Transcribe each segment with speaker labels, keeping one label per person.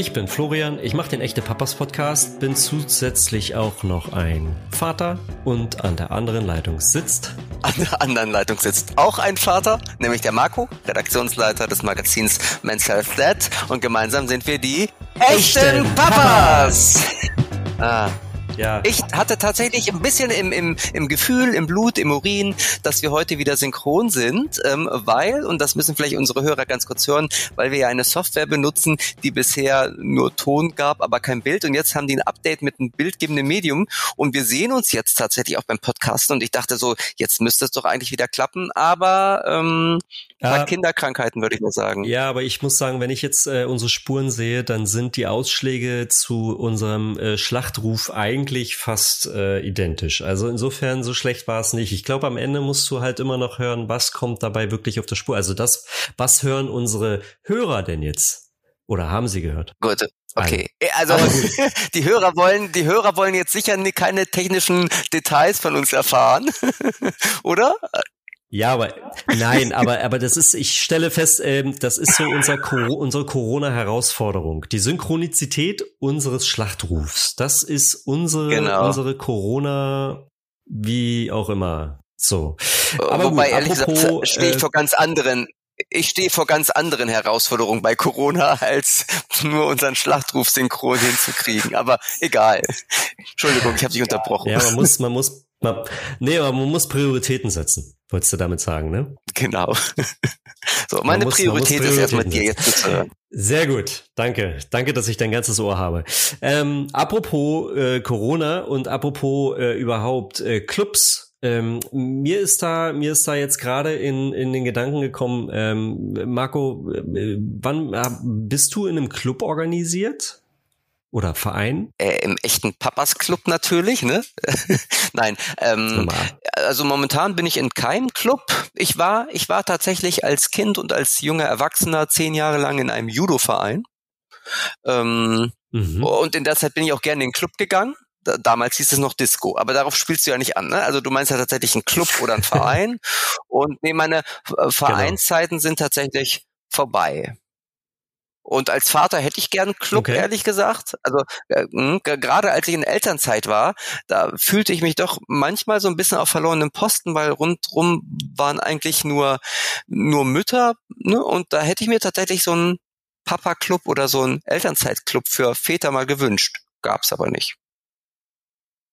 Speaker 1: Ich bin Florian, ich mache den Echte Papas Podcast, bin zusätzlich auch noch ein Vater und an der anderen Leitung sitzt.
Speaker 2: An der anderen Leitung sitzt auch ein Vater, nämlich der Marco, Redaktionsleiter des Magazins Men's Health Dad und gemeinsam sind wir die Echten, Echten Papas. Papas. Ah. Ja. Ich hatte tatsächlich ein bisschen im, im, im Gefühl, im Blut, im Urin, dass wir heute wieder synchron sind, ähm, weil, und das müssen vielleicht unsere Hörer ganz kurz hören, weil wir ja eine Software benutzen, die bisher nur Ton gab, aber kein Bild. Und jetzt haben die ein Update mit einem bildgebenden Medium und wir sehen uns jetzt tatsächlich auch beim Podcast. Und ich dachte so, jetzt müsste es doch eigentlich wieder klappen, aber ähm, ja, Kinderkrankheiten würde ich mal sagen.
Speaker 1: Ja, aber ich muss sagen, wenn ich jetzt äh, unsere Spuren sehe, dann sind die Ausschläge zu unserem äh, Schlachtruf eigentlich eigentlich fast äh, identisch. Also insofern so schlecht war es nicht. Ich glaube, am Ende musst du halt immer noch hören, was kommt dabei wirklich auf der Spur. Also das, was hören unsere Hörer denn jetzt? Oder haben sie gehört?
Speaker 2: Gut, Okay, also, also die Hörer wollen, die Hörer wollen jetzt sicher keine technischen Details von uns erfahren, oder?
Speaker 1: Ja, aber nein, aber aber das ist, ich stelle fest, ähm, das ist so unser unsere Corona-Herausforderung, die Synchronizität unseres Schlachtrufs. Das ist unsere genau. unsere Corona, wie auch immer. So.
Speaker 2: Aber Wobei gut, ehrlich apropos, gesagt stehe ich äh, vor ganz anderen ich stehe vor ganz anderen Herausforderungen bei Corona, als nur unseren Schlachtruf synchron hinzukriegen. Aber egal. Entschuldigung, ich habe dich unterbrochen.
Speaker 1: Ja, man muss, man muss, man, nee, aber man muss Prioritäten setzen. Wolltest du damit sagen, ne?
Speaker 2: Genau. So, meine muss, Priorität ist erstmal dir jetzt zu hören.
Speaker 1: Sehr gut, danke. Danke, dass ich dein ganzes Ohr habe. Ähm, apropos äh, Corona und apropos äh, überhaupt äh, Clubs. Ähm, mir ist da, mir ist da jetzt gerade in, in den Gedanken gekommen, ähm, Marco, äh, wann äh, bist du in einem Club organisiert? Oder Verein?
Speaker 2: Äh, Im echten Papas Club natürlich, ne? Nein. Ähm, also momentan bin ich in keinem Club. Ich war, ich war tatsächlich als Kind und als junger Erwachsener zehn Jahre lang in einem Judo-Verein. Ähm, mhm. Und in der Zeit bin ich auch gerne in den Club gegangen. Damals hieß es noch Disco, aber darauf spielst du ja nicht an. Ne? Also du meinst ja tatsächlich einen Club oder einen Verein. und nee, meine genau. Vereinszeiten genau. sind tatsächlich vorbei. Und als Vater hätte ich gern Club, okay. ehrlich gesagt. Also äh, hm, gerade als ich in Elternzeit war, da fühlte ich mich doch manchmal so ein bisschen auf verlorenen Posten, weil rundrum waren eigentlich nur nur Mütter. Ne? Und da hätte ich mir tatsächlich so einen Papa-Club oder so einen Elternzeitclub für Väter mal gewünscht. Gab's aber nicht.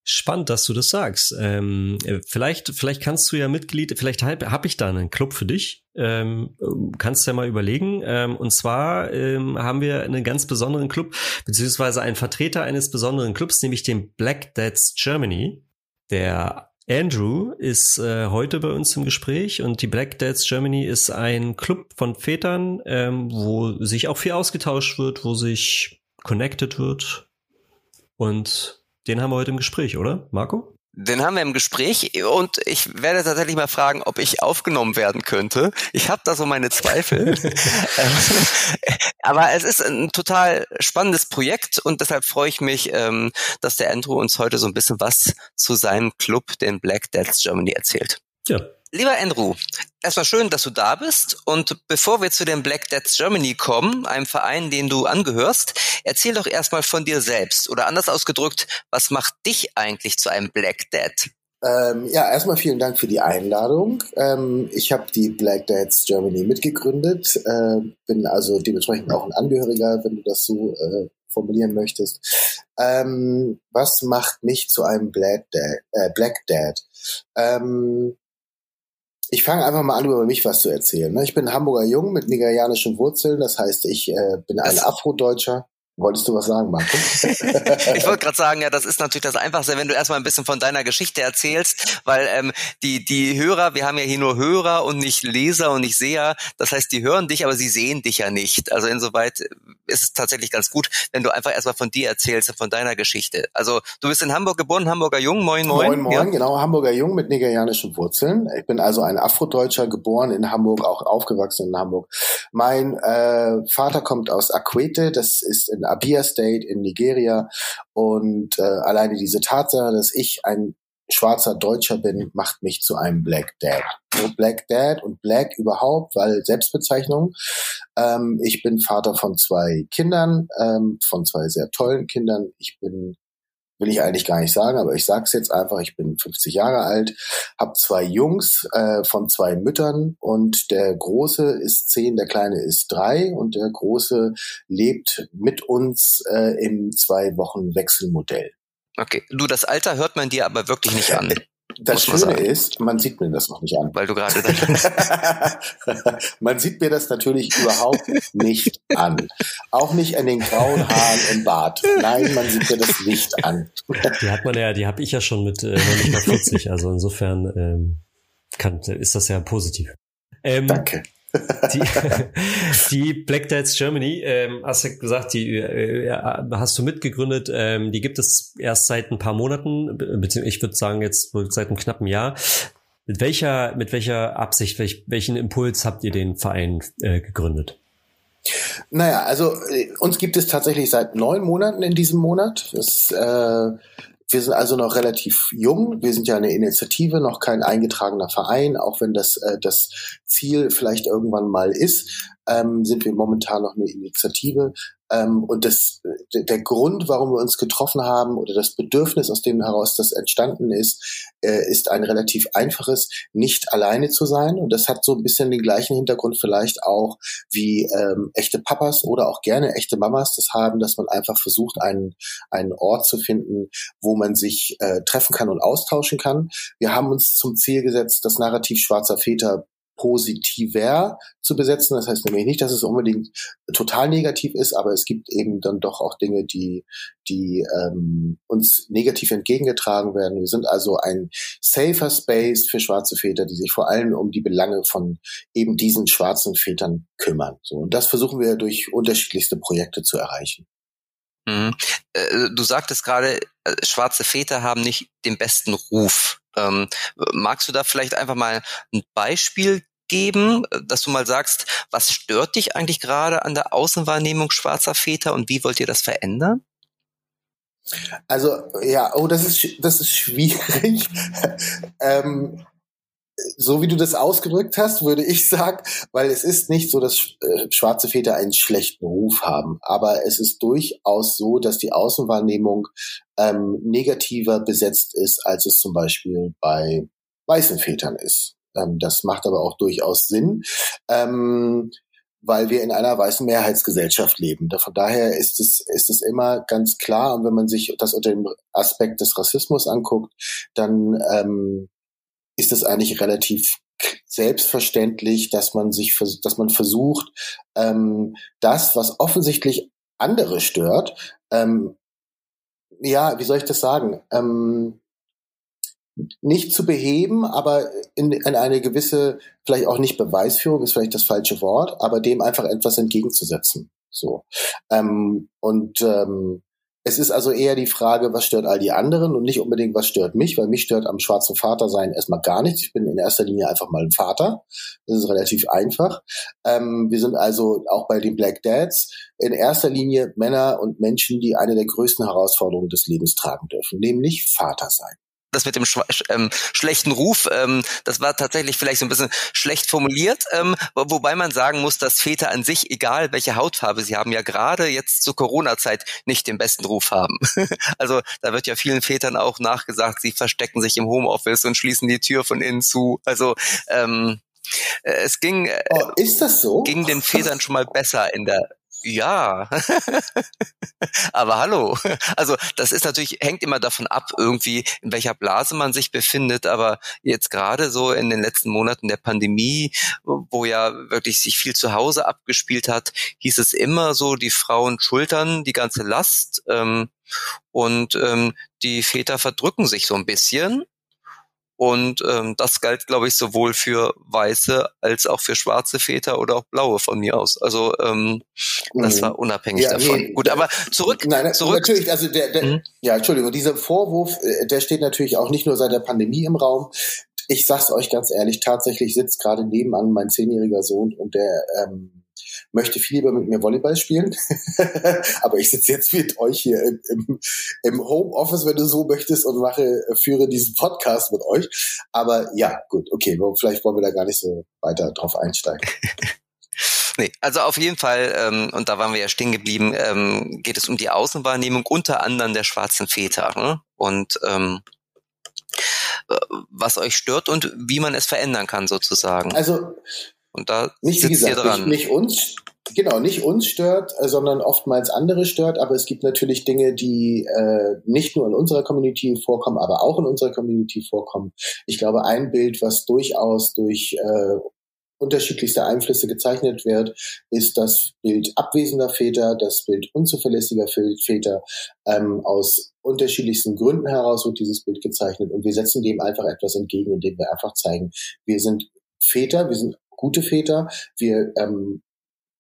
Speaker 1: Spannend, dass du das sagst. Ähm, vielleicht, vielleicht kannst du ja Mitglied, vielleicht habe hab ich da einen Club für dich. Ähm, kannst du ja mal überlegen. Ähm, und zwar ähm, haben wir einen ganz besonderen Club, beziehungsweise einen Vertreter eines besonderen Clubs, nämlich den Black Dads Germany. Der Andrew ist äh, heute bei uns im Gespräch und die Black Dads Germany ist ein Club von Vätern, ähm, wo sich auch viel ausgetauscht wird, wo sich connected wird. Und den haben wir heute im Gespräch, oder, Marco?
Speaker 2: Den haben wir im Gespräch und ich werde tatsächlich mal fragen, ob ich aufgenommen werden könnte. Ich habe da so meine Zweifel. Aber es ist ein total spannendes Projekt und deshalb freue ich mich, ähm, dass der Andrew uns heute so ein bisschen was zu seinem Club, den Black Deaths Germany, erzählt.
Speaker 1: Ja,
Speaker 2: Lieber Andrew, erstmal schön, dass du da bist. Und bevor wir zu dem Black Dads Germany kommen, einem Verein, den du angehörst, erzähl doch erstmal von dir selbst. Oder anders ausgedrückt, was macht dich eigentlich zu einem Black Dad?
Speaker 3: Ähm, ja, erstmal vielen Dank für die Einladung. Ähm, ich habe die Black Dads Germany mitgegründet, äh, bin also dementsprechend auch ein Angehöriger, wenn du das so äh, formulieren möchtest. Ähm, was macht mich zu einem Black Dad? Äh, Black Dad? Ähm, ich fange einfach mal an, über mich was zu erzählen. Ne? Ich bin Hamburger Jung mit nigerianischen Wurzeln, das heißt, ich äh, bin ein Afrodeutscher. Wolltest du was sagen, Marco?
Speaker 2: ich wollte gerade sagen, ja, das ist natürlich das Einfachste, wenn du erstmal ein bisschen von deiner Geschichte erzählst, weil ähm, die, die Hörer, wir haben ja hier nur Hörer und nicht Leser und nicht Seher. Das heißt, die hören dich, aber sie sehen dich ja nicht. Also insoweit ist es tatsächlich ganz gut, wenn du einfach erstmal von dir erzählst und von deiner Geschichte. Also du bist in Hamburg geboren, Hamburger Jung, moin, moin.
Speaker 3: Moin, moin, ja? genau, Hamburger Jung mit nigerianischen Wurzeln. Ich bin also ein Afrodeutscher, geboren in Hamburg, auch aufgewachsen in Hamburg. Mein äh, Vater kommt aus Akwete, das ist in Abia State in Nigeria. Und äh, alleine diese Tatsache, dass ich ein schwarzer Deutscher bin, macht mich zu einem Black Dad. Black Dad und Black überhaupt, weil Selbstbezeichnung. Ähm, ich bin Vater von zwei Kindern, ähm, von zwei sehr tollen Kindern. Ich bin will ich eigentlich gar nicht sagen, aber ich sage es jetzt einfach, ich bin 50 Jahre alt, habe zwei Jungs äh, von zwei Müttern und der Große ist zehn, der Kleine ist drei und der Große lebt mit uns äh, im zwei Wochen Wechselmodell.
Speaker 2: Okay, du, das Alter hört man dir aber wirklich nicht an.
Speaker 3: Das Schöne sagen. ist, man sieht mir das noch nicht an.
Speaker 2: Weil du gerade
Speaker 3: Man sieht mir das natürlich überhaupt nicht an. Auch nicht an den grauen Haaren im Bart. Nein, man sieht mir das nicht an.
Speaker 1: Die hat man ja, die habe ich ja schon mit äh, nicht mal 40. Also insofern ähm, kann, ist das ja positiv.
Speaker 3: Ähm, Danke.
Speaker 1: Die, die Black Dads Germany, ähm, hast du gesagt, die äh, hast du mitgegründet. Ähm, die gibt es erst seit ein paar Monaten, beziehungsweise ich würde sagen jetzt seit einem knappen Jahr. Mit welcher, mit welcher Absicht, welch, welchen Impuls habt ihr den Verein äh, gegründet?
Speaker 3: Naja, also äh, uns gibt es tatsächlich seit neun Monaten in diesem Monat. Das äh, wir sind also noch relativ jung. Wir sind ja eine Initiative, noch kein eingetragener Verein, auch wenn das äh, das Ziel vielleicht irgendwann mal ist, ähm, sind wir momentan noch eine Initiative. Ähm, und das, der Grund, warum wir uns getroffen haben oder das Bedürfnis, aus dem heraus das entstanden ist, äh, ist ein relativ einfaches, nicht alleine zu sein. Und das hat so ein bisschen den gleichen Hintergrund vielleicht auch wie ähm, echte Papas oder auch gerne echte Mamas das haben, dass man einfach versucht, einen, einen Ort zu finden, wo man sich äh, treffen kann und austauschen kann. Wir haben uns zum Ziel gesetzt, das Narrativ schwarzer Väter positiver zu besetzen. Das heißt nämlich nicht, dass es unbedingt total negativ ist, aber es gibt eben dann doch auch Dinge, die, die ähm, uns negativ entgegengetragen werden. Wir sind also ein safer Space für schwarze Väter, die sich vor allem um die Belange von eben diesen schwarzen Vätern kümmern. So, und das versuchen wir durch unterschiedlichste Projekte zu erreichen.
Speaker 2: Mhm. Äh, du sagtest gerade, äh, schwarze Väter haben nicht den besten Ruf. Ähm, magst du da vielleicht einfach mal ein Beispiel geben, dass du mal sagst, was stört dich eigentlich gerade an der Außenwahrnehmung schwarzer Väter und wie wollt ihr das verändern?
Speaker 3: Also ja, oh, das ist das ist schwierig. ähm, so wie du das ausgedrückt hast, würde ich sagen, weil es ist nicht so, dass äh, schwarze Väter einen schlechten Ruf haben, aber es ist durchaus so, dass die Außenwahrnehmung ähm, negativer besetzt ist, als es zum Beispiel bei weißen Vätern ist. Ähm, das macht aber auch durchaus Sinn. Ähm, weil wir in einer weißen Mehrheitsgesellschaft leben. Von daher ist es, ist es immer ganz klar, und wenn man sich das unter dem Aspekt des Rassismus anguckt, dann ähm, ist es eigentlich relativ selbstverständlich, dass man sich, dass man versucht, ähm, das, was offensichtlich andere stört, ähm, ja, wie soll ich das sagen, ähm, nicht zu beheben, aber in, in eine gewisse, vielleicht auch nicht Beweisführung ist vielleicht das falsche Wort, aber dem einfach etwas entgegenzusetzen. So ähm, und ähm, es ist also eher die Frage, was stört all die anderen und nicht unbedingt, was stört mich, weil mich stört am schwarzen Vater sein erstmal gar nichts. Ich bin in erster Linie einfach mal ein Vater. Das ist relativ einfach. Ähm, wir sind also auch bei den Black Dads in erster Linie Männer und Menschen, die eine der größten Herausforderungen des Lebens tragen dürfen, nämlich Vater sein
Speaker 2: das mit dem ähm, schlechten Ruf, ähm, das war tatsächlich vielleicht so ein bisschen schlecht formuliert, ähm, wobei man sagen muss, dass Väter an sich, egal welche Hautfarbe sie haben, ja gerade jetzt zur Corona-Zeit nicht den besten Ruf haben. also da wird ja vielen Vätern auch nachgesagt, sie verstecken sich im Homeoffice und schließen die Tür von innen zu. Also ähm, äh, es ging, äh,
Speaker 3: oh, ist das so?
Speaker 2: ging den Vätern schon mal besser in der ja, aber hallo. Also das ist natürlich, hängt immer davon ab, irgendwie, in welcher Blase man sich befindet. Aber jetzt gerade so in den letzten Monaten der Pandemie, wo ja wirklich sich viel zu Hause abgespielt hat, hieß es immer so, die Frauen schultern die ganze Last ähm, und ähm, die Väter verdrücken sich so ein bisschen. Und ähm, das galt, glaube ich, sowohl für weiße als auch für schwarze Väter oder auch blaue von mir aus. Also ähm, das mhm. war unabhängig ja, davon. Nee, Gut, aber zurück.
Speaker 3: Nein,
Speaker 2: zurück.
Speaker 3: natürlich, also der, der mhm. ja, Entschuldigung, dieser Vorwurf, äh, der steht natürlich auch nicht nur seit der Pandemie im Raum. Ich sag's euch ganz ehrlich, tatsächlich sitzt gerade nebenan mein zehnjähriger Sohn und der ähm, möchte viel lieber mit mir Volleyball spielen. Aber ich sitze jetzt mit euch hier im, im, im Homeoffice, wenn du so möchtest, und mache, führe diesen Podcast mit euch. Aber ja, gut, okay, vielleicht wollen wir da gar nicht so weiter drauf einsteigen.
Speaker 2: Nee, also auf jeden Fall, ähm, und da waren wir ja stehen geblieben, ähm, geht es um die Außenwahrnehmung unter anderem der schwarzen Väter. Ne? Und ähm, was euch stört und wie man es verändern kann sozusagen.
Speaker 3: Also
Speaker 2: und da
Speaker 3: nicht, wie gesagt, nicht, nicht, uns, genau, nicht uns stört, äh, sondern oftmals andere stört, aber es gibt natürlich Dinge, die äh, nicht nur in unserer Community vorkommen, aber auch in unserer Community vorkommen. Ich glaube, ein Bild, was durchaus durch äh, unterschiedlichste Einflüsse gezeichnet wird, ist das Bild abwesender Väter, das Bild unzuverlässiger Väter. Ähm, aus unterschiedlichsten Gründen heraus wird dieses Bild gezeichnet und wir setzen dem einfach etwas entgegen, indem wir einfach zeigen, wir sind Väter, wir sind gute Väter, wir ähm,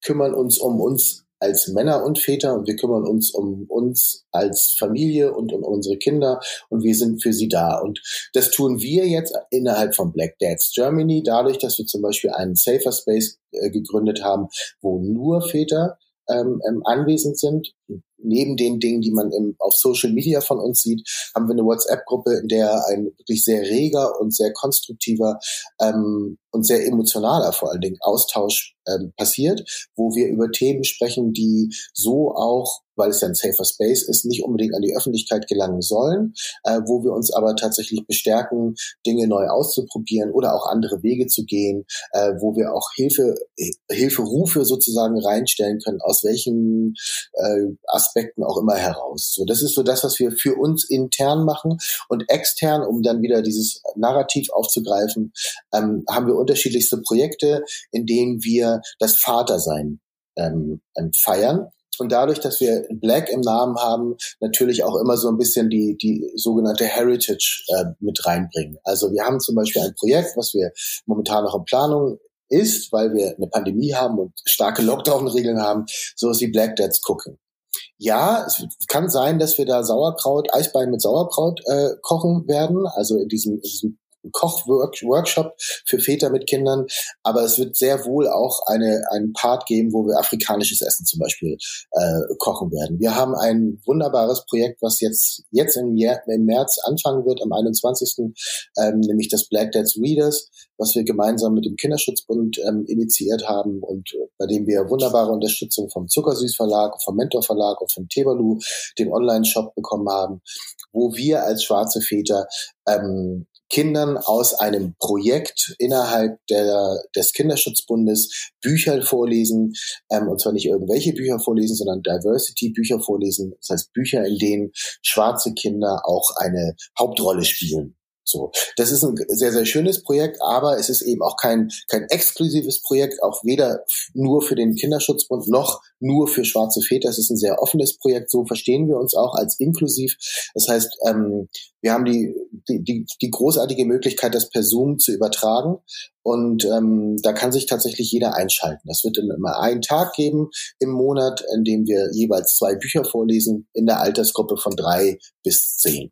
Speaker 3: kümmern uns um uns als Männer und Väter und wir kümmern uns um uns als Familie und um unsere Kinder und wir sind für sie da. Und das tun wir jetzt innerhalb von Black Dads Germany, dadurch, dass wir zum Beispiel einen Safer Space äh, gegründet haben, wo nur Väter ähm, ähm, anwesend sind. Neben den Dingen, die man im, auf Social Media von uns sieht, haben wir eine WhatsApp-Gruppe, in der ein wirklich sehr reger und sehr konstruktiver ähm, und sehr emotionaler vor allen Dingen Austausch ähm, passiert, wo wir über Themen sprechen, die so auch weil es ja ein safer Space ist, nicht unbedingt an die Öffentlichkeit gelangen sollen, äh, wo wir uns aber tatsächlich bestärken, Dinge neu auszuprobieren oder auch andere Wege zu gehen, äh, wo wir auch Hilfe, Hilferufe sozusagen reinstellen können, aus welchen äh, Aspekten auch immer heraus. So, das ist so das, was wir für uns intern machen und extern, um dann wieder dieses Narrativ aufzugreifen, ähm, haben wir unterschiedlichste Projekte, in denen wir das Vatersein ähm, ähm, feiern und dadurch, dass wir Black im Namen haben, natürlich auch immer so ein bisschen die, die sogenannte Heritage äh, mit reinbringen. Also wir haben zum Beispiel ein Projekt, was wir momentan noch in Planung ist, weil wir eine Pandemie haben und starke Lockdown-Regeln haben, so ist die Black Dads Cooking. Ja, es kann sein, dass wir da Sauerkraut, Eisbein mit Sauerkraut äh, kochen werden, also in diesem, in diesem Kochworkshop für Väter mit Kindern, aber es wird sehr wohl auch eine, einen Part geben, wo wir afrikanisches Essen zum Beispiel äh, kochen werden. Wir haben ein wunderbares Projekt, was jetzt, jetzt im, im März anfangen wird, am 21., ähm, nämlich das Black Dads Readers, was wir gemeinsam mit dem Kinderschutzbund ähm, initiiert haben und äh, bei dem wir wunderbare Unterstützung vom Zuckersüß Verlag, vom Mentor Verlag und vom Tebalu, dem Online-Shop bekommen haben, wo wir als schwarze Väter ähm, Kindern aus einem Projekt innerhalb der, des Kinderschutzbundes Bücher vorlesen, ähm, und zwar nicht irgendwelche Bücher vorlesen, sondern Diversity-Bücher vorlesen, das heißt Bücher, in denen schwarze Kinder auch eine Hauptrolle spielen. So, das ist ein sehr sehr schönes Projekt, aber es ist eben auch kein kein exklusives Projekt, auch weder nur für den Kinderschutzbund noch nur für schwarze Väter. Es ist ein sehr offenes Projekt. So verstehen wir uns auch als inklusiv. Das heißt, ähm, wir haben die, die die die großartige Möglichkeit, das per Zoom zu übertragen und ähm, da kann sich tatsächlich jeder einschalten. Das wird immer einen Tag geben im Monat, in dem wir jeweils zwei Bücher vorlesen in der Altersgruppe von drei bis zehn.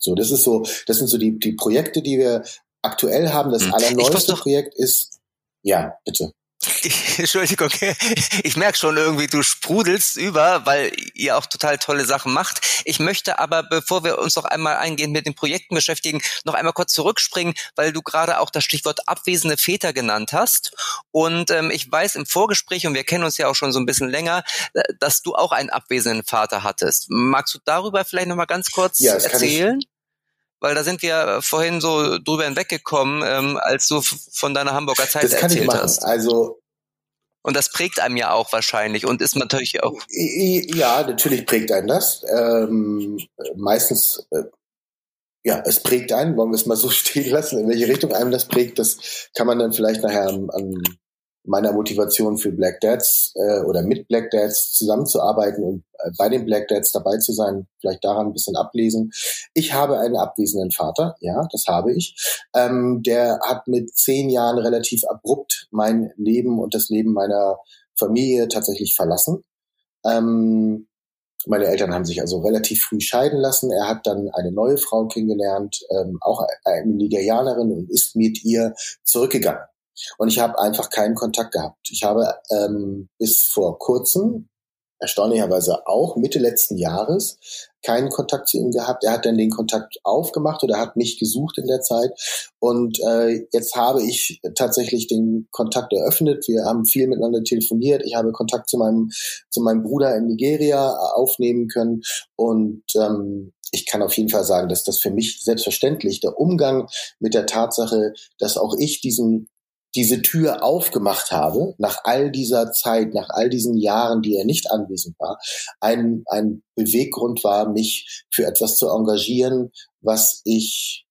Speaker 3: So, das ist so, das sind so die, die Projekte, die wir aktuell haben. Das hm. allerneueste Projekt ist, ja, bitte.
Speaker 2: Entschuldigung, ich merke schon irgendwie, du sprudelst über, weil ihr auch total tolle Sachen macht. Ich möchte aber, bevor wir uns noch einmal eingehend mit den Projekten beschäftigen, noch einmal kurz zurückspringen, weil du gerade auch das Stichwort abwesende Väter genannt hast. Und ähm, ich weiß im Vorgespräch, und wir kennen uns ja auch schon so ein bisschen länger, äh, dass du auch einen abwesenden Vater hattest. Magst du darüber vielleicht noch mal ganz kurz ja, erzählen? Weil da sind wir vorhin so drüber hinweggekommen, ähm, als du von deiner Hamburger Zeit das kann erzählt ich machen. hast.
Speaker 3: Also
Speaker 2: und das prägt einem ja auch wahrscheinlich und ist natürlich auch.
Speaker 3: Ja, natürlich prägt einen das. Ähm, meistens, äh, ja, es prägt einen, wollen wir es mal so stehen lassen, in welche Richtung einem das prägt, das kann man dann vielleicht nachher an, an meiner Motivation für Black Dads äh, oder mit Black Dads zusammenzuarbeiten und äh, bei den Black Dads dabei zu sein, vielleicht daran ein bisschen ablesen. Ich habe einen abwesenden Vater, ja, das habe ich. Ähm, der hat mit zehn Jahren relativ abrupt mein Leben und das Leben meiner Familie tatsächlich verlassen. Ähm, meine Eltern haben sich also relativ früh scheiden lassen. Er hat dann eine neue Frau kennengelernt, ähm, auch eine Nigerianerin und ist mit ihr zurückgegangen Und ich habe einfach keinen Kontakt gehabt. Ich habe ähm, bis vor kurzem, erstaunlicherweise auch Mitte letzten Jahres, keinen Kontakt zu ihm gehabt. Er hat dann den Kontakt aufgemacht oder hat mich gesucht in der Zeit. Und äh, jetzt habe ich tatsächlich den Kontakt eröffnet. Wir haben viel miteinander telefoniert. Ich habe Kontakt zu meinem zu meinem Bruder in Nigeria aufnehmen können und ähm, ich kann auf jeden Fall sagen, dass das für mich selbstverständlich der Umgang mit der Tatsache, dass auch ich diesen diese Tür aufgemacht habe, nach all dieser Zeit, nach all diesen Jahren, die er nicht anwesend war, ein, ein Beweggrund war, mich für etwas zu engagieren, was ich,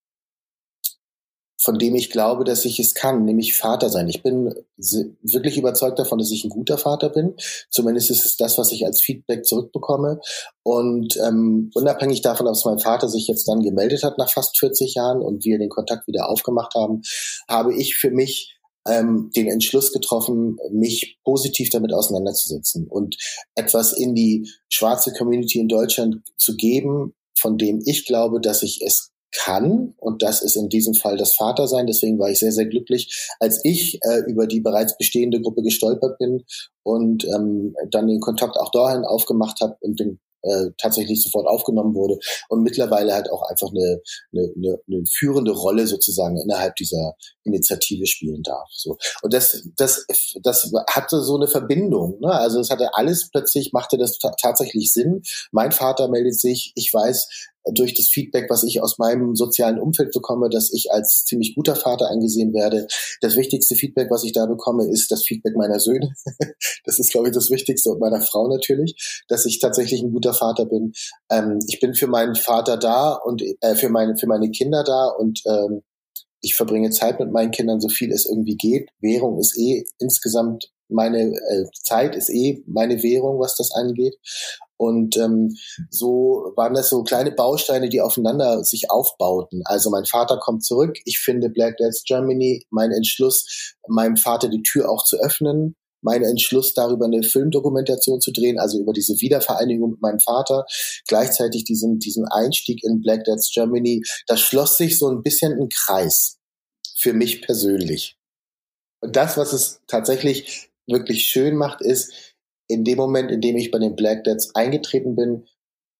Speaker 3: von dem ich glaube, dass ich es kann, nämlich Vater sein. Ich bin wirklich überzeugt davon, dass ich ein guter Vater bin. Zumindest ist es das, was ich als Feedback zurückbekomme. Und ähm, unabhängig davon, dass mein Vater sich jetzt dann gemeldet hat nach fast 40 Jahren und wir den Kontakt wieder aufgemacht haben, habe ich für mich ähm, den Entschluss getroffen, mich positiv damit auseinanderzusetzen und etwas in die schwarze Community in Deutschland zu geben, von dem ich glaube, dass ich es kann. Und das ist in diesem Fall das Vatersein. Deswegen war ich sehr, sehr glücklich, als ich äh, über die bereits bestehende Gruppe gestolpert bin und ähm, dann den Kontakt auch dahin aufgemacht habe und den äh, tatsächlich sofort aufgenommen wurde und mittlerweile halt auch einfach eine, eine, eine, eine führende Rolle sozusagen innerhalb dieser Initiative spielen darf. So. Und das, das, das hatte so eine Verbindung. Ne? Also es hatte alles plötzlich, machte das tatsächlich Sinn. Mein Vater meldet sich, ich weiß, durch das Feedback, was ich aus meinem sozialen Umfeld bekomme, dass ich als ziemlich guter Vater angesehen werde. Das wichtigste Feedback, was ich da bekomme, ist das Feedback meiner Söhne. das ist, glaube ich, das Wichtigste und meiner Frau natürlich, dass ich tatsächlich ein guter Vater bin. Ähm, ich bin für meinen Vater da und äh, für meine für meine Kinder da und ähm, ich verbringe Zeit mit meinen Kindern, so viel es irgendwie geht. Währung ist eh insgesamt meine äh, Zeit ist eh meine Währung, was das angeht. Und ähm, so waren das so kleine Bausteine, die aufeinander sich aufbauten. Also mein Vater kommt zurück. Ich finde Black Dads Germany, mein Entschluss, meinem Vater die Tür auch zu öffnen, mein Entschluss darüber eine Filmdokumentation zu drehen, also über diese Wiedervereinigung mit meinem Vater, gleichzeitig diesen, diesen Einstieg in Black Dads Germany, das schloss sich so ein bisschen ein Kreis für mich persönlich. Und das, was es tatsächlich wirklich schön macht, ist, in dem Moment, in dem ich bei den Black Dads eingetreten bin,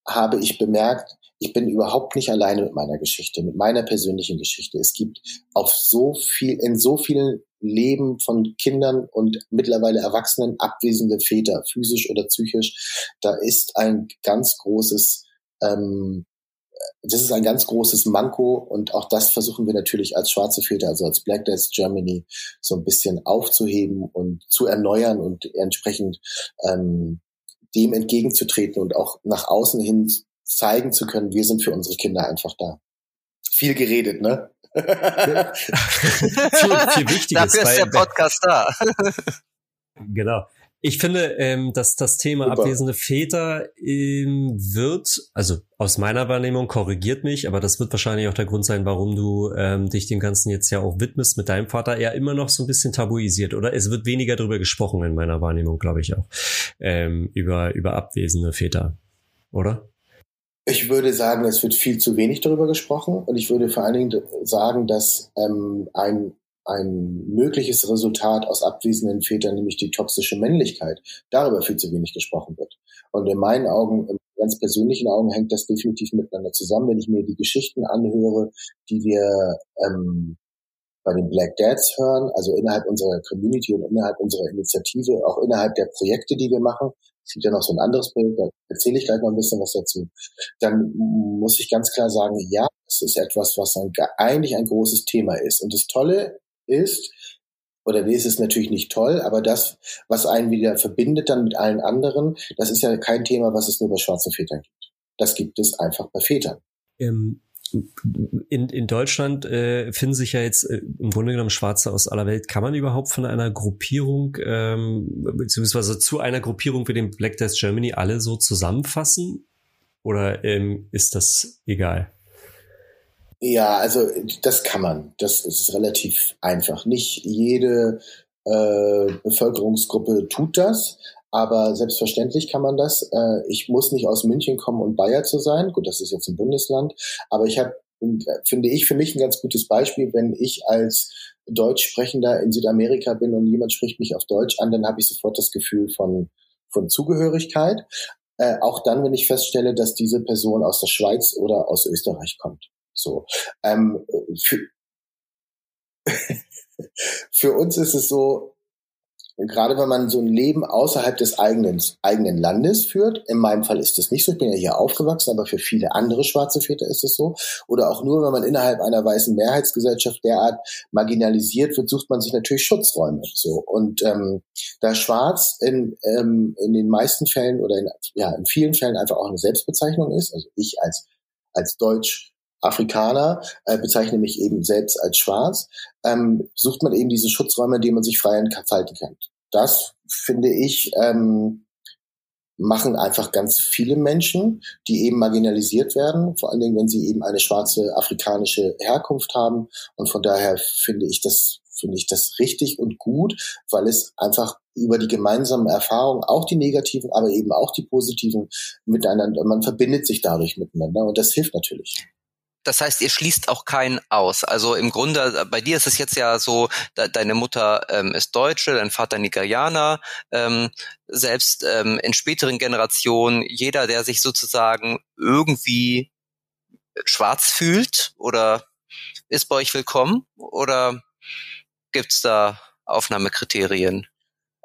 Speaker 3: habe ich bemerkt, ich bin überhaupt nicht alleine mit meiner Geschichte, mit meiner persönlichen Geschichte. Es gibt auf so viel, in so vielen Leben von Kindern und mittlerweile Erwachsenen abwesende Väter, physisch oder psychisch. Da ist ein ganz großes ähm, das ist ein ganz großes Manko und auch das versuchen wir natürlich als schwarze Väter, also als Black Dads Germany, so ein bisschen aufzuheben und zu erneuern und entsprechend ähm, dem entgegenzutreten und auch nach außen hin zeigen zu können, wir sind für unsere Kinder einfach da. Viel geredet, ne? viel,
Speaker 2: viel Wichtiges. Dafür ist der Podcast da.
Speaker 1: genau. Ich finde, ähm, dass das Thema Super. abwesende Väter ähm, wird, also aus meiner Wahrnehmung korrigiert mich, aber das wird wahrscheinlich auch der Grund sein, warum du ähm, dich dem Ganzen jetzt ja auch widmest mit deinem Vater, eher immer noch so ein bisschen tabuisiert oder es wird weniger darüber gesprochen in meiner Wahrnehmung, glaube ich auch, ähm, über, über abwesende Väter, oder?
Speaker 3: Ich würde sagen, es wird viel zu wenig darüber gesprochen und ich würde vor allen Dingen sagen, dass ähm, ein ein mögliches Resultat aus abwesenden Vätern, nämlich die toxische Männlichkeit, darüber viel zu wenig gesprochen wird. Und in meinen Augen, in ganz persönlichen Augen, hängt das definitiv miteinander zusammen. Wenn ich mir die Geschichten anhöre, die wir ähm, bei den Black Dads hören, also innerhalb unserer Community und innerhalb unserer Initiative, auch innerhalb der Projekte, die wir machen, es gibt ja noch so ein anderes Projekt, da erzähle ich gleich noch ein bisschen was dazu, dann muss ich ganz klar sagen, ja, es ist etwas, was ein, eigentlich ein großes Thema ist. Und das Tolle ist, oder nee, es ist natürlich nicht toll, aber das, was einen wieder verbindet dann mit allen anderen, das ist ja kein Thema, was es nur bei schwarzen Vätern gibt. Das gibt es einfach bei Vätern.
Speaker 1: Ähm, in, in Deutschland äh, finden sich ja jetzt äh, im Grunde genommen Schwarze aus aller Welt. Kann man überhaupt von einer Gruppierung, ähm, beziehungsweise zu einer Gruppierung wie dem Black Death Germany alle so zusammenfassen? Oder ähm, ist das egal?
Speaker 3: Ja, also das kann man. Das ist relativ einfach. Nicht jede äh, Bevölkerungsgruppe tut das, aber selbstverständlich kann man das. Äh, ich muss nicht aus München kommen und Bayer zu sein. Gut, das ist jetzt ein Bundesland, aber ich habe finde ich für mich ein ganz gutes Beispiel, wenn ich als Deutschsprechender in Südamerika bin und jemand spricht mich auf Deutsch an, dann habe ich sofort das Gefühl von, von Zugehörigkeit. Äh, auch dann, wenn ich feststelle, dass diese Person aus der Schweiz oder aus Österreich kommt. So. Ähm, für, für uns ist es so, gerade wenn man so ein Leben außerhalb des eigenen, eigenen Landes führt, in meinem Fall ist das nicht so, ich bin ja hier aufgewachsen, aber für viele andere schwarze Väter ist es so, oder auch nur, wenn man innerhalb einer weißen Mehrheitsgesellschaft derart marginalisiert wird, sucht man sich natürlich Schutzräume. So Und ähm, da Schwarz in, ähm, in den meisten Fällen oder in, ja, in vielen Fällen einfach auch eine Selbstbezeichnung ist, also ich als, als Deutsch Afrikaner, äh, bezeichne mich eben selbst als schwarz, ähm, sucht man eben diese Schutzräume, in denen man sich frei entfalten kann. Das finde ich ähm, machen einfach ganz viele Menschen, die eben marginalisiert werden, vor allen Dingen, wenn sie eben eine schwarze afrikanische Herkunft haben. Und von daher finde ich das finde ich das richtig und gut, weil es einfach über die gemeinsamen Erfahrungen, auch die negativen, aber eben auch die positiven miteinander, man verbindet sich dadurch miteinander und das hilft natürlich.
Speaker 2: Das heißt, ihr schließt auch keinen aus. Also im Grunde, bei dir ist es jetzt ja so, de deine Mutter ähm, ist Deutsche, dein Vater Nigerianer. Ähm, selbst ähm, in späteren Generationen, jeder, der sich sozusagen irgendwie schwarz fühlt oder ist bei euch willkommen? Oder gibt's da Aufnahmekriterien?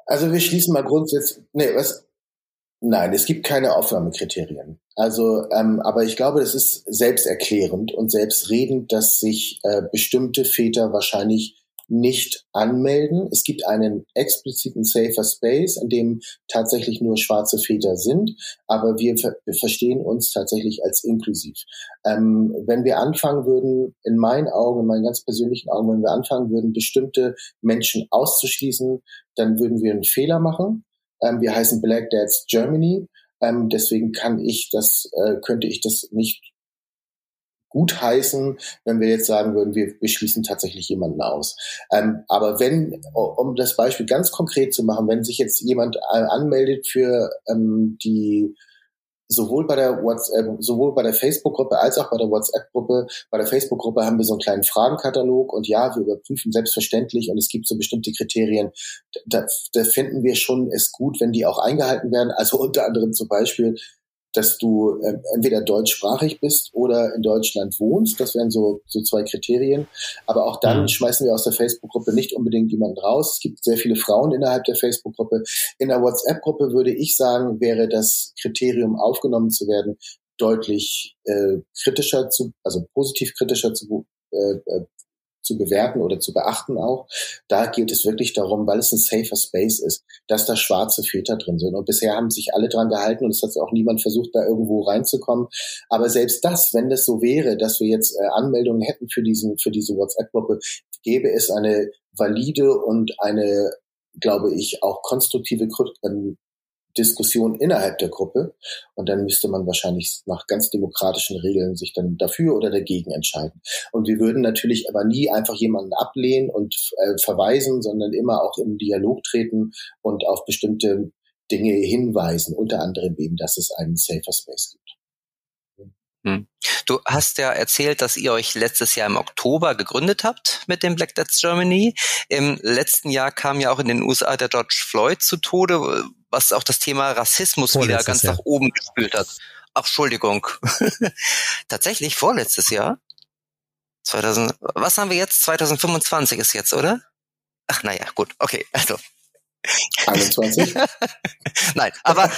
Speaker 3: Also wir schließen mal grundsätzlich, nee, was, Nein, es gibt keine Aufnahmekriterien. Also, ähm, aber ich glaube, das ist selbsterklärend und selbstredend, dass sich äh, bestimmte Väter wahrscheinlich nicht anmelden. Es gibt einen expliziten Safer Space, in dem tatsächlich nur schwarze Väter sind, aber wir, ver verstehen uns tatsächlich als inklusiv. Ähm, wenn wir anfangen würden, in meinen Augen, in meinen ganz persönlichen Augen, wenn wir anfangen würden, bestimmte Menschen auszuschließen, dann würden wir einen Fehler machen. Ähm, wir heißen Black Dads Germany. Ähm, deswegen kann ich das, äh, könnte ich das nicht gut heißen, wenn wir jetzt sagen würden, wir, wir schließen tatsächlich jemanden aus. Ähm, aber wenn, um das Beispiel ganz konkret zu machen, wenn sich jetzt jemand äh, anmeldet für ähm, die sowohl bei der WhatsApp, sowohl bei der Facebook-Gruppe als auch bei der WhatsApp-Gruppe. Bei der Facebook-Gruppe haben wir so einen kleinen Fragenkatalog und ja, wir überprüfen selbstverständlich und es gibt so bestimmte Kriterien. Da, da finden wir schon es gut, wenn die auch eingehalten werden. Also unter anderem zum Beispiel, dass du äh, entweder deutschsprachig bist oder in Deutschland wohnst. Das wären so, so zwei Kriterien. Aber auch dann mhm. schmeißen wir aus der Facebook-Gruppe nicht unbedingt jemanden raus. Es gibt sehr viele Frauen innerhalb der Facebook-Gruppe. In der WhatsApp-Gruppe würde ich sagen, wäre das Kriterium aufgenommen zu werden, deutlich äh, kritischer zu, also positiv kritischer zu, äh, äh zu bewerten oder zu beachten auch. Da geht es wirklich darum, weil es ein safer Space ist, dass da schwarze Väter drin sind. Und bisher haben sich alle dran gehalten und es hat auch niemand versucht, da irgendwo reinzukommen. Aber selbst das, wenn das so wäre, dass wir jetzt äh, Anmeldungen hätten für diesen, für diese WhatsApp-Gruppe, gäbe es eine valide und eine, glaube ich, auch konstruktive ähm, Diskussion innerhalb der Gruppe. Und dann müsste man wahrscheinlich nach ganz demokratischen Regeln sich dann dafür oder dagegen entscheiden. Und wir würden natürlich aber nie einfach jemanden ablehnen und äh, verweisen, sondern immer auch im Dialog treten und auf bestimmte Dinge hinweisen, unter anderem eben, dass es einen Safer Space gibt.
Speaker 2: Hm. Du hast ja erzählt, dass ihr euch letztes Jahr im Oktober gegründet habt mit dem Black Death Germany. Im letzten Jahr kam ja auch in den USA der George Floyd zu Tode, was auch das Thema Rassismus vorletztes wieder ganz Jahr. nach oben gespült hat. Ach, Entschuldigung. Tatsächlich vorletztes Jahr? 2000, was haben wir jetzt? 2025 ist jetzt, oder? Ach, naja, gut, okay, also
Speaker 3: 21?
Speaker 2: Nein, aber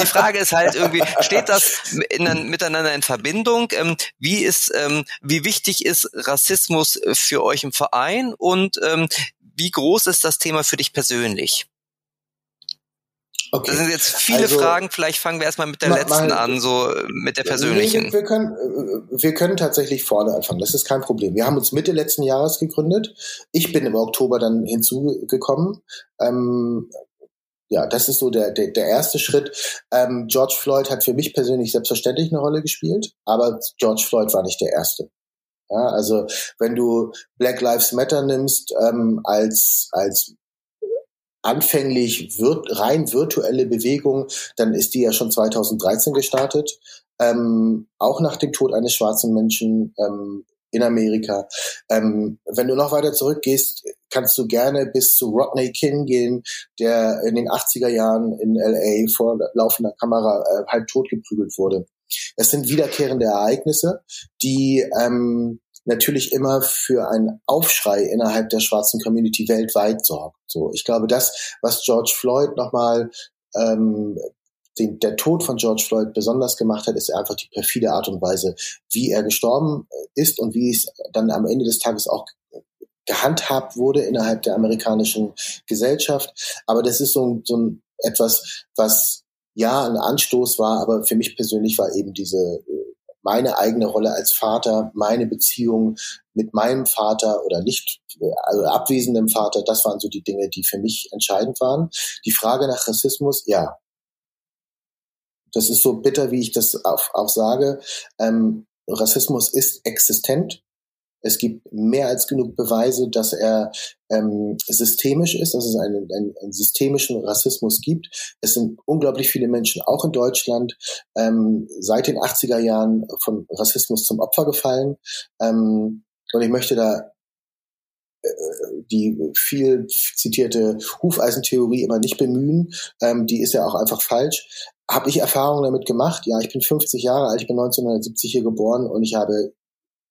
Speaker 2: die Frage ist halt irgendwie, steht das in, miteinander in Verbindung? Ähm, wie ist, ähm, wie wichtig ist Rassismus für euch im Verein und ähm, wie groß ist das Thema für dich persönlich? Okay. Das sind jetzt viele also, Fragen. Vielleicht fangen wir erstmal mit der letzten an, so mit der persönlichen.
Speaker 3: Wir, wir, können, äh, wir können tatsächlich vorne anfangen. Das ist kein Problem. Wir haben uns Mitte letzten Jahres gegründet. Ich bin im Oktober dann hinzugekommen. Ähm, ja, das ist so der, der, der erste Schritt. Ähm, George Floyd hat für mich persönlich selbstverständlich eine Rolle gespielt, aber George Floyd war nicht der erste. Ja, also wenn du Black Lives Matter nimmst ähm, als als anfänglich wird, rein virtuelle Bewegung, dann ist die ja schon 2013 gestartet, ähm, auch nach dem Tod eines schwarzen Menschen ähm, in Amerika. Ähm, wenn du noch weiter zurückgehst, kannst du gerne bis zu Rodney King gehen, der in den 80er Jahren in LA vor laufender Kamera äh, halb tot geprügelt wurde. Es sind wiederkehrende Ereignisse, die ähm, natürlich immer für einen Aufschrei innerhalb der schwarzen Community weltweit sorgt. So, ich glaube, das, was George Floyd nochmal ähm, den, der Tod von George Floyd besonders gemacht hat, ist einfach die perfide Art und Weise, wie er gestorben ist und wie es dann am Ende des Tages auch gehandhabt wurde innerhalb der amerikanischen Gesellschaft. Aber das ist so, so ein etwas, was ja ein Anstoß war, aber für mich persönlich war eben diese meine eigene Rolle als Vater, meine Beziehung mit meinem Vater oder nicht, also abwesendem Vater, das waren so die Dinge, die für mich entscheidend waren. Die Frage nach Rassismus, ja. Das ist so bitter, wie ich das auch, auch sage. Ähm, Rassismus ist existent. Es gibt mehr als genug Beweise, dass er ähm, systemisch ist, dass es einen, einen, einen systemischen Rassismus gibt. Es sind unglaublich viele Menschen, auch in Deutschland, ähm, seit den 80er Jahren von Rassismus zum Opfer gefallen. Ähm, und ich möchte da äh, die viel zitierte Hufeisentheorie immer nicht bemühen. Ähm, die ist ja auch einfach falsch. Habe ich Erfahrungen damit gemacht? Ja, ich bin 50 Jahre alt, ich bin 1970 hier geboren und ich habe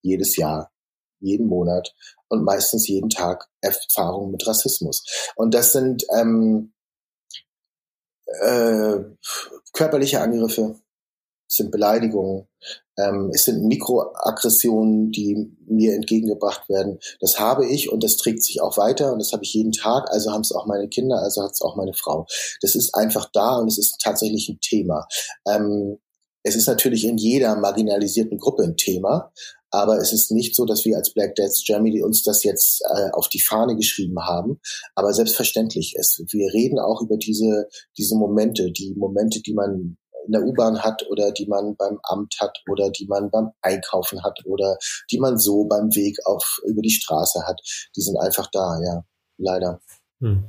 Speaker 3: jedes Jahr jeden Monat und meistens jeden Tag Erfahrungen mit Rassismus. Und das sind ähm, äh, körperliche Angriffe, sind Beleidigungen, ähm, es sind Mikroaggressionen, die mir entgegengebracht werden. Das habe ich und das trägt sich auch weiter und das habe ich jeden Tag. Also haben es auch meine Kinder, also hat es auch meine Frau. Das ist einfach da und es ist tatsächlich ein Thema. Ähm, es ist natürlich in jeder marginalisierten Gruppe ein Thema, aber es ist nicht so, dass wir als Black Dads Germany uns das jetzt äh, auf die Fahne geschrieben haben. Aber selbstverständlich ist. Wir reden auch über diese, diese Momente, die Momente, die man in der U-Bahn hat oder die man beim Amt hat oder die man beim Einkaufen hat oder die man so beim Weg auf über die Straße hat. Die sind einfach da, ja, leider. Hm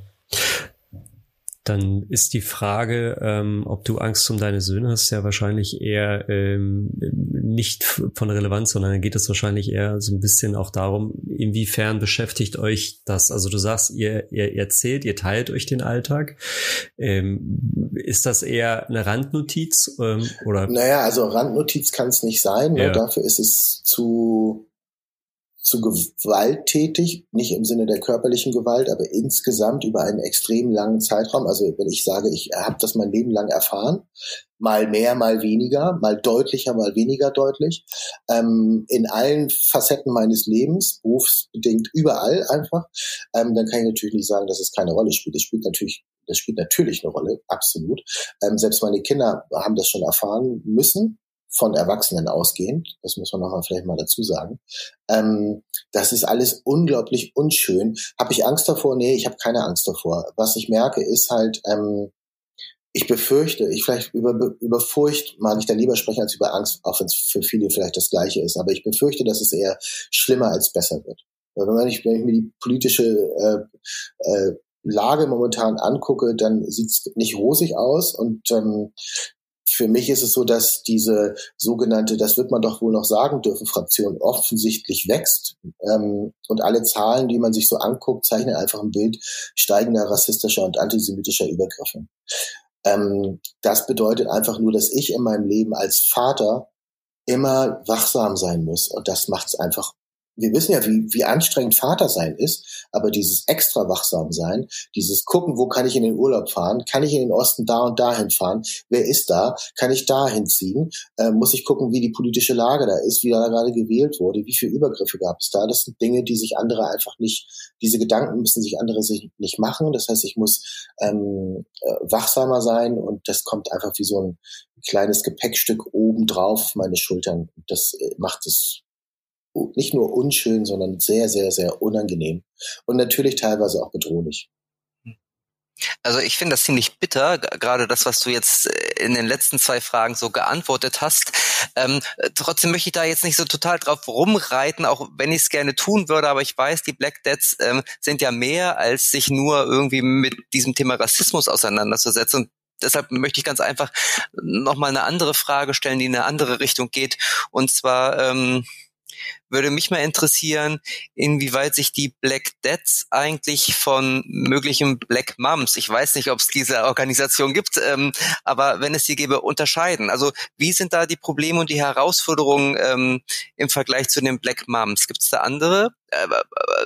Speaker 1: dann ist die Frage, ähm, ob du Angst um deine Söhne hast, ja wahrscheinlich eher ähm, nicht von Relevanz, sondern dann geht es wahrscheinlich eher so ein bisschen auch darum, inwiefern beschäftigt euch das? Also du sagst, ihr, ihr erzählt, ihr teilt euch den Alltag. Ähm, ist das eher eine Randnotiz ähm, oder?
Speaker 3: Naja, also Randnotiz kann es nicht sein. Ne? Ja. Dafür ist es zu zu gewalttätig, nicht im Sinne der körperlichen Gewalt, aber insgesamt über einen extrem langen Zeitraum. Also wenn ich sage, ich habe das mein Leben lang erfahren, mal mehr, mal weniger, mal deutlicher, mal weniger deutlich, ähm, in allen Facetten meines Lebens, berufsbedingt überall einfach, ähm, dann kann ich natürlich nicht sagen, dass es keine Rolle spielt. Es spielt natürlich das spielt natürlich eine Rolle, absolut. Ähm, selbst meine Kinder haben das schon erfahren müssen, von Erwachsenen ausgehend, das muss man nochmal vielleicht mal dazu sagen. Ähm, das ist alles unglaublich unschön. Habe ich Angst davor? Nee, ich habe keine Angst davor. Was ich merke, ist halt, ähm, ich befürchte, ich vielleicht über, über Furcht mag ich da lieber sprechen als über Angst, auch wenn es für viele vielleicht das Gleiche ist. Aber ich befürchte, dass es eher schlimmer als besser wird. Weil wenn, man, wenn ich mir die politische äh, äh, Lage momentan angucke, dann sieht's nicht rosig aus und ähm, für mich ist es so, dass diese sogenannte, das wird man doch wohl noch sagen dürfen, Fraktion offensichtlich wächst. Ähm, und alle Zahlen, die man sich so anguckt, zeichnen einfach ein Bild steigender rassistischer und antisemitischer Übergriffe. Ähm, das bedeutet einfach nur, dass ich in meinem Leben als Vater immer wachsam sein muss. Und das macht es einfach wir wissen ja, wie, wie anstrengend Vater sein ist, aber dieses extra wachsam sein, dieses gucken, wo kann ich in den Urlaub fahren, kann ich in den Osten da und dahin fahren, wer ist da, kann ich da hinziehen, äh, muss ich gucken, wie die politische Lage da ist, wie da gerade gewählt wurde, wie viele Übergriffe gab es da. Das sind Dinge, die sich andere einfach nicht, diese Gedanken müssen sich andere sich nicht machen. Das heißt, ich muss ähm, äh, wachsamer sein und das kommt einfach wie so ein kleines Gepäckstück oben drauf auf meine Schultern. Das äh, macht es nicht nur unschön, sondern sehr, sehr, sehr unangenehm und natürlich teilweise auch bedrohlich.
Speaker 2: Also ich finde das ziemlich bitter, gerade das, was du jetzt äh, in den letzten zwei Fragen so geantwortet hast. Ähm, trotzdem möchte ich da jetzt nicht so total drauf rumreiten, auch wenn ich es gerne tun würde, aber ich weiß, die Black Deads ähm, sind ja mehr, als sich nur irgendwie mit diesem Thema Rassismus auseinanderzusetzen. Und deshalb möchte ich ganz einfach nochmal eine andere Frage stellen, die in eine andere Richtung geht. Und zwar, ähm, würde mich mal interessieren, inwieweit sich die Black Deads eigentlich von möglichen Black Moms, ich weiß nicht, ob es diese Organisation gibt, ähm, aber wenn es sie gäbe, unterscheiden. Also wie sind da die Probleme und die Herausforderungen ähm, im Vergleich zu den Black Moms? Gibt es da andere? Äh,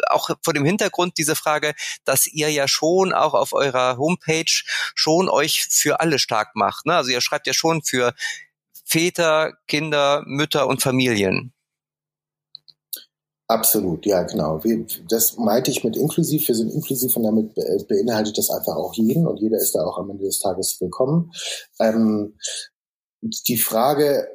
Speaker 2: auch vor dem Hintergrund diese Frage, dass ihr ja schon auch auf eurer Homepage schon euch für alle stark macht. Ne? Also ihr schreibt ja schon für Väter, Kinder, Mütter und Familien.
Speaker 3: Absolut, ja, genau. Wir, das meinte ich mit inklusiv. Wir sind inklusiv und damit beinhaltet das einfach auch jeden und jeder ist da auch am Ende des Tages willkommen. Ähm, die Frage,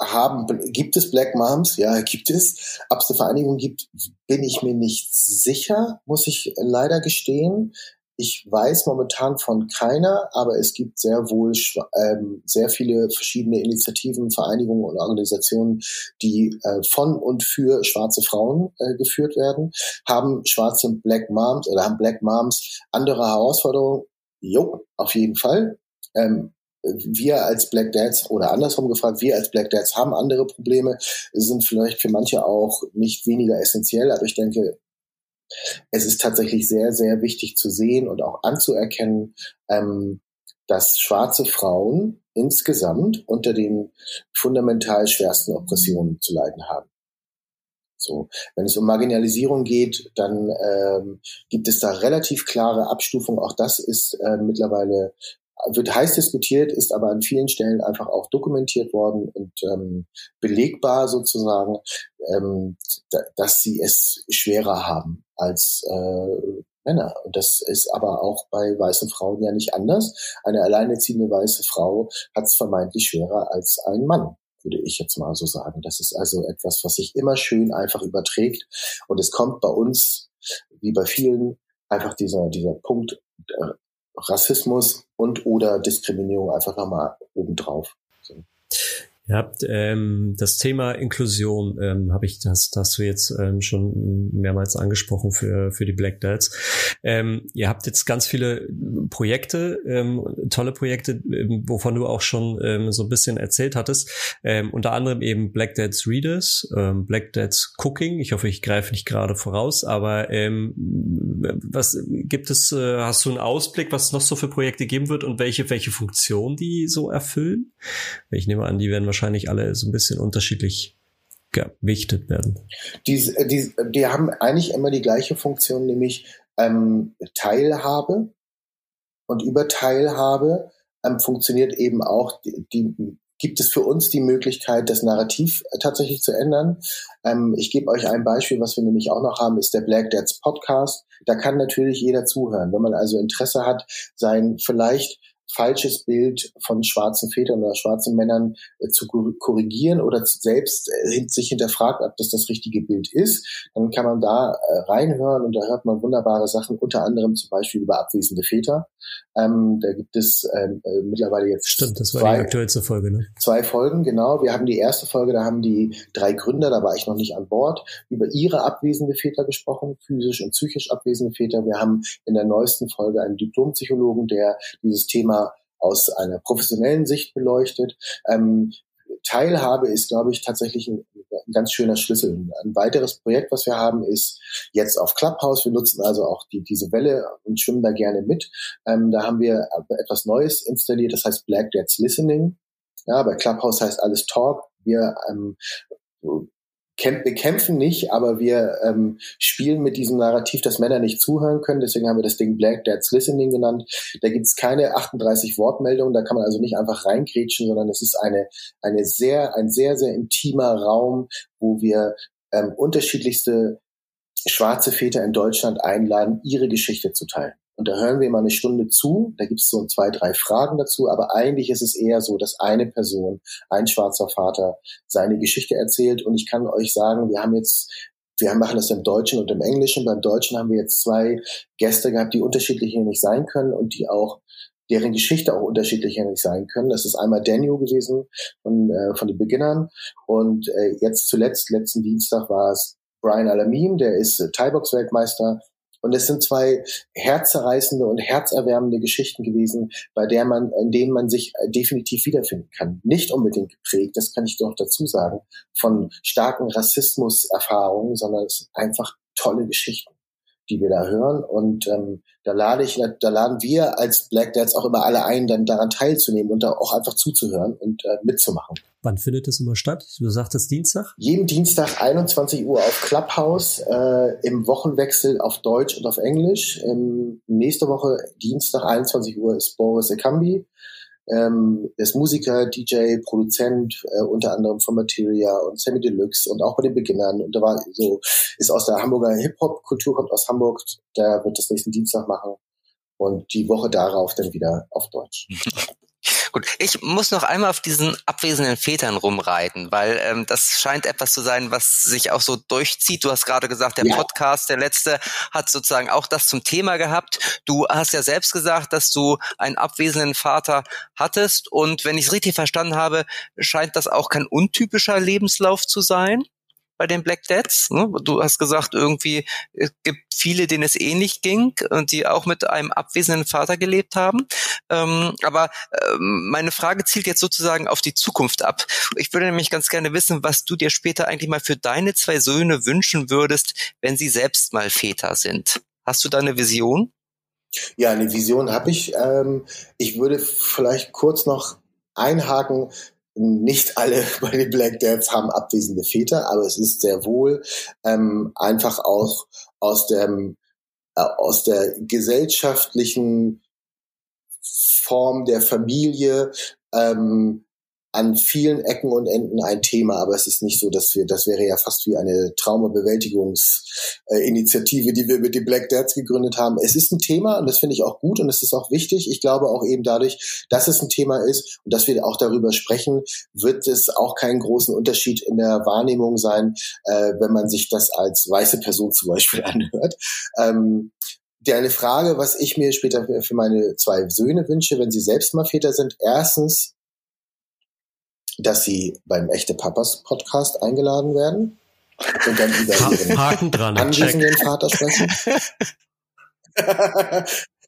Speaker 3: haben, gibt es Black Moms? Ja, gibt es. Ob es eine Vereinigung gibt, bin ich mir nicht sicher, muss ich leider gestehen. Ich weiß momentan von keiner, aber es gibt sehr wohl ähm, sehr viele verschiedene Initiativen, Vereinigungen und Organisationen, die äh, von und für schwarze Frauen äh, geführt werden. Haben schwarze Black Moms oder haben Black Moms andere Herausforderungen? Jo, auf jeden Fall. Ähm, wir als Black Dads oder andersrum gefragt, wir als Black Dads haben andere Probleme, sind vielleicht für manche auch nicht weniger essentiell, aber ich denke, es ist tatsächlich sehr, sehr wichtig zu sehen und auch anzuerkennen, ähm, dass schwarze Frauen insgesamt unter den fundamental schwersten Oppressionen zu leiden haben. So, wenn es um Marginalisierung geht, dann ähm, gibt es da relativ klare Abstufungen. Auch das ist äh, mittlerweile wird heiß diskutiert, ist aber an vielen Stellen einfach auch dokumentiert worden und ähm, belegbar sozusagen, ähm, da, dass sie es schwerer haben als äh, Männer. Und das ist aber auch bei weißen Frauen ja nicht anders. Eine alleinerziehende weiße Frau hat es vermeintlich schwerer als ein Mann würde ich jetzt mal so sagen. Das ist also etwas, was sich immer schön einfach überträgt. Und es kommt bei uns, wie bei vielen, einfach dieser, dieser Punkt äh, Rassismus und oder Diskriminierung einfach nochmal obendrauf. So.
Speaker 1: Ja, ähm, das Thema Inklusion ähm, habe ich, das, das hast du jetzt ähm, schon mehrmals angesprochen für, für die Black Dads. Ähm, ihr habt jetzt ganz viele Projekte, ähm, tolle Projekte, ähm, wovon du auch schon ähm, so ein bisschen erzählt hattest. Ähm, unter anderem eben Black Dads Readers, ähm, Black Dads Cooking. Ich hoffe, ich greife nicht gerade voraus, aber ähm, was gibt es, äh, hast du einen Ausblick, was es noch so für Projekte geben wird und welche, welche Funktion die so erfüllen? Ich nehme an, die werden wahrscheinlich alle so ein bisschen unterschiedlich gewichtet werden.
Speaker 3: Die, die, die haben eigentlich immer die gleiche Funktion, nämlich ähm, Teilhabe. Und über Teilhabe ähm, funktioniert eben auch die, die gibt es für uns die Möglichkeit, das Narrativ äh, tatsächlich zu ändern. Ähm, ich gebe euch ein Beispiel, was wir nämlich auch noch haben, ist der Black Dads Podcast. Da kann natürlich jeder zuhören. Wenn man also Interesse hat, sein vielleicht falsches Bild von schwarzen Vätern oder schwarzen Männern äh, zu korrigieren oder selbst äh, sich hinterfragt, ob das das richtige Bild ist, dann kann man da äh, reinhören und da hört man wunderbare Sachen, unter anderem zum Beispiel über abwesende Väter. Ähm, da gibt es ähm, äh, mittlerweile jetzt
Speaker 1: Stimmt, das war zwei, die aktuellste Folge, ne?
Speaker 3: Zwei Folgen, genau. Wir haben die erste Folge, da haben die drei Gründer, da war ich noch nicht an Bord, über ihre abwesende Väter gesprochen, physisch und psychisch abwesende Väter. Wir haben in der neuesten Folge einen Diplompsychologen, der dieses Thema aus einer professionellen Sicht beleuchtet. Ähm, Teilhabe ist, glaube ich, tatsächlich ein, ein, ganz schöner Schlüssel. Ein weiteres Projekt, was wir haben, ist jetzt auf Clubhouse. Wir nutzen also auch die, diese Welle und schwimmen da gerne mit. Ähm, da haben wir etwas Neues installiert, das heißt Black Dad's Listening. Ja, bei Clubhouse heißt alles Talk. Wir ähm, wir kämpfen nicht, aber wir ähm, spielen mit diesem Narrativ, dass Männer nicht zuhören können. Deswegen haben wir das Ding Black Dad's Listening genannt. Da gibt's keine 38 Wortmeldungen, da kann man also nicht einfach reingrätschen, sondern es ist eine, eine sehr, ein sehr, sehr intimer Raum, wo wir ähm, unterschiedlichste schwarze Väter in Deutschland einladen, ihre Geschichte zu teilen. Und da hören wir immer eine Stunde zu, da gibt es so zwei, drei Fragen dazu, aber eigentlich ist es eher so, dass eine Person, ein schwarzer Vater, seine Geschichte erzählt. Und ich kann euch sagen, wir haben jetzt wir machen das im Deutschen und im Englischen. Beim Deutschen haben wir jetzt zwei Gäste gehabt, die unterschiedlich nicht sein können und die auch deren Geschichte auch unterschiedlicher nicht sein können. Das ist einmal Daniel gewesen von, äh, von den Beginnern und äh, jetzt zuletzt, letzten Dienstag war es Brian Alamin, der ist äh, Thai-Box-Weltmeister und es sind zwei herzerreißende und herzerwärmende Geschichten gewesen, bei der man, in denen man sich äh, definitiv wiederfinden kann. Nicht unbedingt geprägt, das kann ich doch dazu sagen, von starken Rassismuserfahrungen, sondern es sind einfach tolle Geschichten die wir da hören. Und ähm, da lade ich, da laden wir als Black Dads auch immer alle ein, dann daran teilzunehmen und da auch einfach zuzuhören und äh, mitzumachen.
Speaker 1: Wann findet es immer statt? Du sagtest Dienstag?
Speaker 3: Jeden Dienstag 21 Uhr auf Clubhouse, äh, im Wochenwechsel auf Deutsch und auf Englisch. Ähm, nächste Woche Dienstag 21 Uhr ist Boris Ekambi. Ähm, er ist Musiker, DJ, Produzent, äh, unter anderem von Materia und Sammy Deluxe und auch bei den Beginnern. Und da war so, ist aus der Hamburger Hip-Hop-Kultur, kommt aus Hamburg. Der wird das nächsten Dienstag machen. Und die Woche darauf dann wieder auf Deutsch.
Speaker 2: Gut, ich muss noch einmal auf diesen abwesenden Vätern rumreiten, weil ähm, das scheint etwas zu sein, was sich auch so durchzieht. Du hast gerade gesagt, der ja. Podcast, der letzte, hat sozusagen auch das zum Thema gehabt. Du hast ja selbst gesagt, dass du einen abwesenden Vater hattest und wenn ich es richtig verstanden habe, scheint das auch kein untypischer Lebenslauf zu sein bei den Black Dads. Ne? Du hast gesagt, irgendwie es gibt viele, denen es ähnlich ging und die auch mit einem abwesenden Vater gelebt haben. Ähm, aber ähm, meine Frage zielt jetzt sozusagen auf die Zukunft ab. Ich würde nämlich ganz gerne wissen, was du dir später eigentlich mal für deine zwei Söhne wünschen würdest, wenn sie selbst mal Väter sind. Hast du da eine Vision?
Speaker 3: Ja, eine Vision habe ich. Ähm, ich würde vielleicht kurz noch einhaken, nicht alle bei den Black Dads haben abwesende Väter, aber es ist sehr wohl ähm, einfach auch aus dem äh, aus der gesellschaftlichen Form der Familie ähm, an vielen Ecken und Enden ein Thema, aber es ist nicht so, dass wir, das wäre ja fast wie eine Traumabewältigungsinitiative, die wir mit den Black Dads gegründet haben. Es ist ein Thema und das finde ich auch gut und es ist auch wichtig. Ich glaube auch eben dadurch, dass es ein Thema ist und dass wir auch darüber sprechen, wird es auch keinen großen Unterschied in der Wahrnehmung sein, äh, wenn man sich das als weiße Person zum Beispiel anhört. Ähm, Deine Frage, was ich mir später für meine zwei Söhne wünsche, wenn sie selbst mal Väter sind. Erstens, dass sie beim Echte Papas Podcast eingeladen werden und dann über ihren
Speaker 1: Haken dran,
Speaker 3: anwesenden Vater sprechen.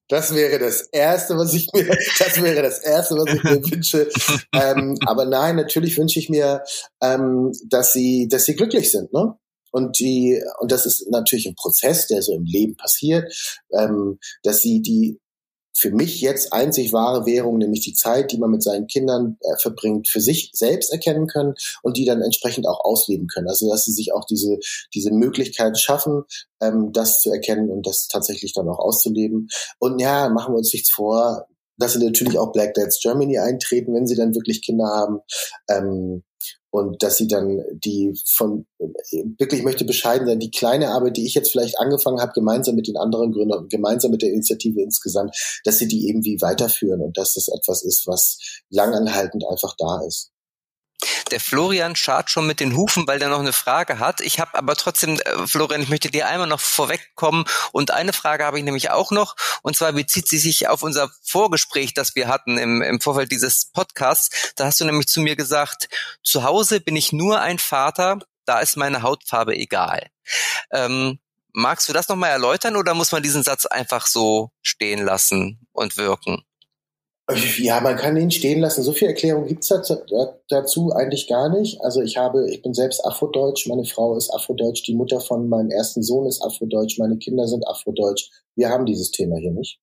Speaker 3: Das wäre das erste, was ich mir, das wäre das erste, was ich mir wünsche. Ähm, aber nein, natürlich wünsche ich mir, ähm, dass sie, dass sie glücklich sind, ne? Und die, und das ist natürlich ein Prozess, der so im Leben passiert, ähm, dass sie die für mich jetzt einzig wahre Währung, nämlich die Zeit, die man mit seinen Kindern äh, verbringt, für sich selbst erkennen können und die dann entsprechend auch ausleben können. Also dass sie sich auch diese, diese Möglichkeit schaffen, ähm, das zu erkennen und das tatsächlich dann auch auszuleben. Und ja, machen wir uns nichts vor, dass sie natürlich auch Black Dads Germany eintreten, wenn sie dann wirklich Kinder haben. Ähm, und dass sie dann die von wirklich möchte bescheiden sein, die kleine Arbeit, die ich jetzt vielleicht angefangen habe, gemeinsam mit den anderen Gründern, gemeinsam mit der Initiative insgesamt, dass sie die irgendwie weiterführen und dass das etwas ist, was langanhaltend einfach da ist.
Speaker 2: Der Florian schart schon mit den Hufen, weil der noch eine Frage hat. Ich habe aber trotzdem, äh, Florian, ich möchte dir einmal noch vorwegkommen. Und eine Frage habe ich nämlich auch noch. Und zwar bezieht sie sich auf unser Vorgespräch, das wir hatten im, im Vorfeld dieses Podcasts. Da hast du nämlich zu mir gesagt, zu Hause bin ich nur ein Vater, da ist meine Hautfarbe egal. Ähm, magst du das nochmal erläutern oder muss man diesen Satz einfach so stehen lassen und wirken?
Speaker 3: Ja, man kann ihn stehen lassen. So viel Erklärung gibt's dazu, dazu eigentlich gar nicht. Also ich habe, ich bin selbst Afrodeutsch, meine Frau ist Afrodeutsch, die Mutter von meinem ersten Sohn ist Afrodeutsch, meine Kinder sind Afrodeutsch. Wir haben dieses Thema hier nicht.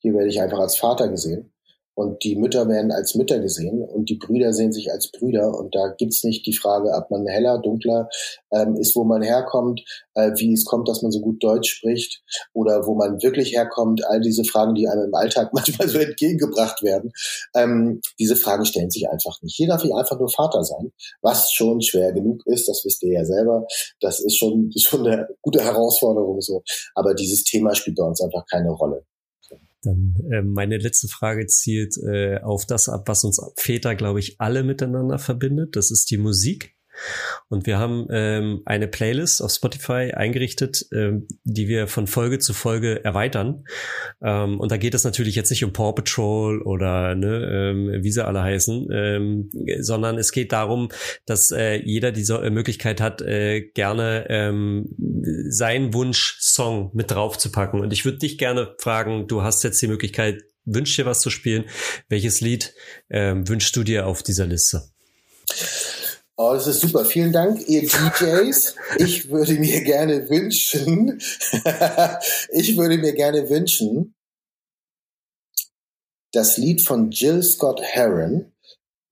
Speaker 3: Hier werde ich einfach als Vater gesehen. Und die Mütter werden als Mütter gesehen und die Brüder sehen sich als Brüder. Und da gibt's nicht die Frage, ob man heller, dunkler ähm, ist, wo man herkommt, äh, wie es kommt, dass man so gut Deutsch spricht oder wo man wirklich herkommt. All diese Fragen, die einem im Alltag manchmal so entgegengebracht werden, ähm, diese Fragen stellen sich einfach nicht. Hier darf ich einfach nur Vater sein, was schon schwer genug ist, das wisst ihr ja selber. Das ist schon, schon eine gute Herausforderung so. Aber dieses Thema spielt bei uns einfach keine Rolle.
Speaker 1: Dann äh, meine letzte Frage zielt äh, auf das ab, was uns Väter, glaube ich, alle miteinander verbindet. Das ist die Musik. Und wir haben ähm, eine Playlist auf Spotify eingerichtet, ähm, die wir von Folge zu Folge erweitern. Ähm, und da geht es natürlich jetzt nicht um Paw Patrol oder ne, ähm, wie sie alle heißen, ähm, sondern es geht darum, dass äh, jeder diese Möglichkeit hat, äh, gerne ähm, seinen Wunsch-Song mit drauf zu packen. Und ich würde dich gerne fragen, du hast jetzt die Möglichkeit, wünsch dir was zu spielen. Welches Lied ähm, wünschst du dir auf dieser Liste?
Speaker 3: Oh, das ist super. Vielen Dank, ihr DJs. Ich würde mir gerne wünschen, ich würde mir gerne wünschen, das Lied von Jill Scott Heron,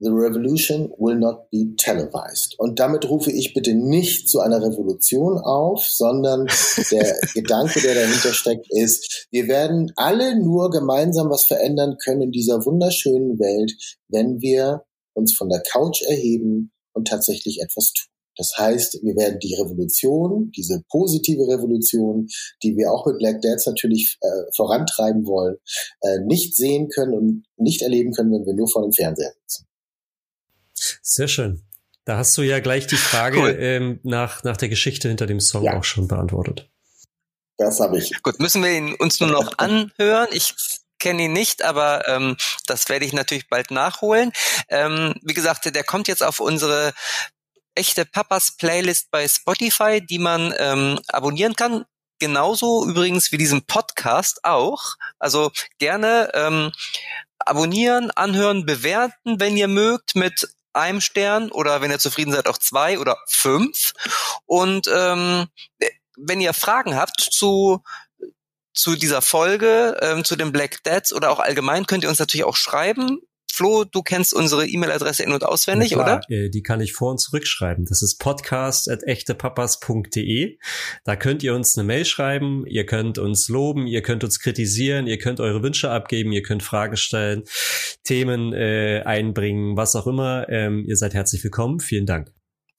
Speaker 3: The Revolution will not be televised. Und damit rufe ich bitte nicht zu einer Revolution auf, sondern der Gedanke, der dahinter steckt, ist, wir werden alle nur gemeinsam was verändern können in dieser wunderschönen Welt, wenn wir uns von der Couch erheben und tatsächlich etwas tun. Das heißt, wir werden die Revolution, diese positive Revolution, die wir auch mit Black Dads natürlich äh, vorantreiben wollen, äh, nicht sehen können und nicht erleben können, wenn wir nur vor dem Fernseher sitzen.
Speaker 1: Sehr schön. Da hast du ja gleich die Frage cool. ähm, nach, nach der Geschichte hinter dem Song ja. auch schon beantwortet.
Speaker 3: Das habe ich.
Speaker 2: Gut, müssen wir ihn uns nur noch anhören. Ich kenne ihn nicht, aber ähm, das werde ich natürlich bald nachholen. Ähm, wie gesagt, der kommt jetzt auf unsere echte Papas Playlist bei Spotify, die man ähm, abonnieren kann. Genauso übrigens wie diesen Podcast auch. Also gerne ähm, abonnieren, anhören, bewerten, wenn ihr mögt, mit einem Stern oder wenn ihr zufrieden seid auch zwei oder fünf. Und ähm, wenn ihr Fragen habt zu zu dieser Folge, ähm, zu den Black Dads oder auch allgemein, könnt ihr uns natürlich auch schreiben. Flo, du kennst unsere E-Mail-Adresse in- und auswendig, klar, oder?
Speaker 1: Äh, die kann ich vor und zurückschreiben. Das ist podcast.echtepapas.de. Da könnt ihr uns eine Mail schreiben, ihr könnt uns loben, ihr könnt uns kritisieren, ihr könnt eure Wünsche abgeben, ihr könnt Fragen stellen, Themen äh, einbringen, was auch immer. Ähm, ihr seid herzlich willkommen. Vielen Dank.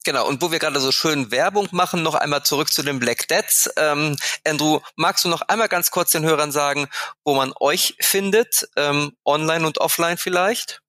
Speaker 2: Genau, und wo wir gerade so schön Werbung machen, noch einmal zurück zu den Black Dads. Ähm, Andrew, magst du noch einmal ganz kurz den Hörern sagen, wo man euch findet, ähm, online und offline vielleicht?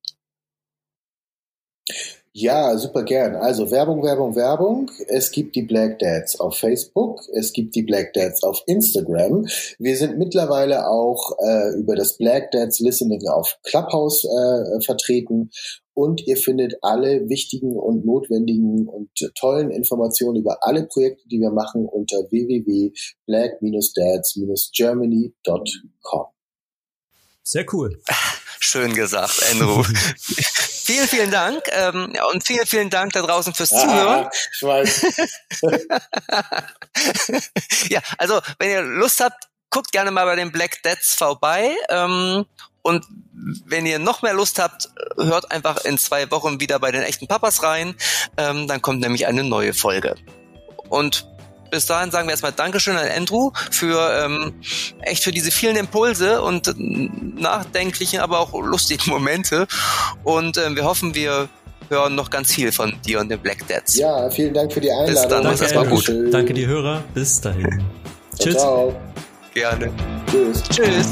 Speaker 3: Ja, super gern. Also Werbung, Werbung, Werbung. Es gibt die Black Dads auf Facebook, es gibt die Black Dads auf Instagram. Wir sind mittlerweile auch äh, über das Black Dads Listening auf Clubhouse äh, vertreten und ihr findet alle wichtigen und notwendigen und tollen Informationen über alle Projekte, die wir machen unter www.black-dads-germany.com.
Speaker 1: Sehr cool.
Speaker 2: Schön gesagt, Andrew. vielen, vielen Dank ähm, und vielen, vielen Dank da draußen fürs Zuhören. ich weiß. ja, also wenn ihr Lust habt, guckt gerne mal bei den Black Dads vorbei. Ähm, und wenn ihr noch mehr Lust habt, hört einfach in zwei Wochen wieder bei den echten Papas rein. Ähm, dann kommt nämlich eine neue Folge. Und bis dahin sagen wir erstmal Dankeschön an Andrew für ähm, echt für diese vielen Impulse und nachdenklichen, aber auch lustigen Momente. Und ähm, wir hoffen, wir hören noch ganz viel von dir und den Black Dads.
Speaker 3: Ja, vielen Dank für die Einladung. Bis dann,
Speaker 1: Danke, das war gut. Danke die Hörer. Bis dahin.
Speaker 3: Tschüss. Ciao.
Speaker 2: Gerne.
Speaker 3: Tschüss.
Speaker 2: Tschüss.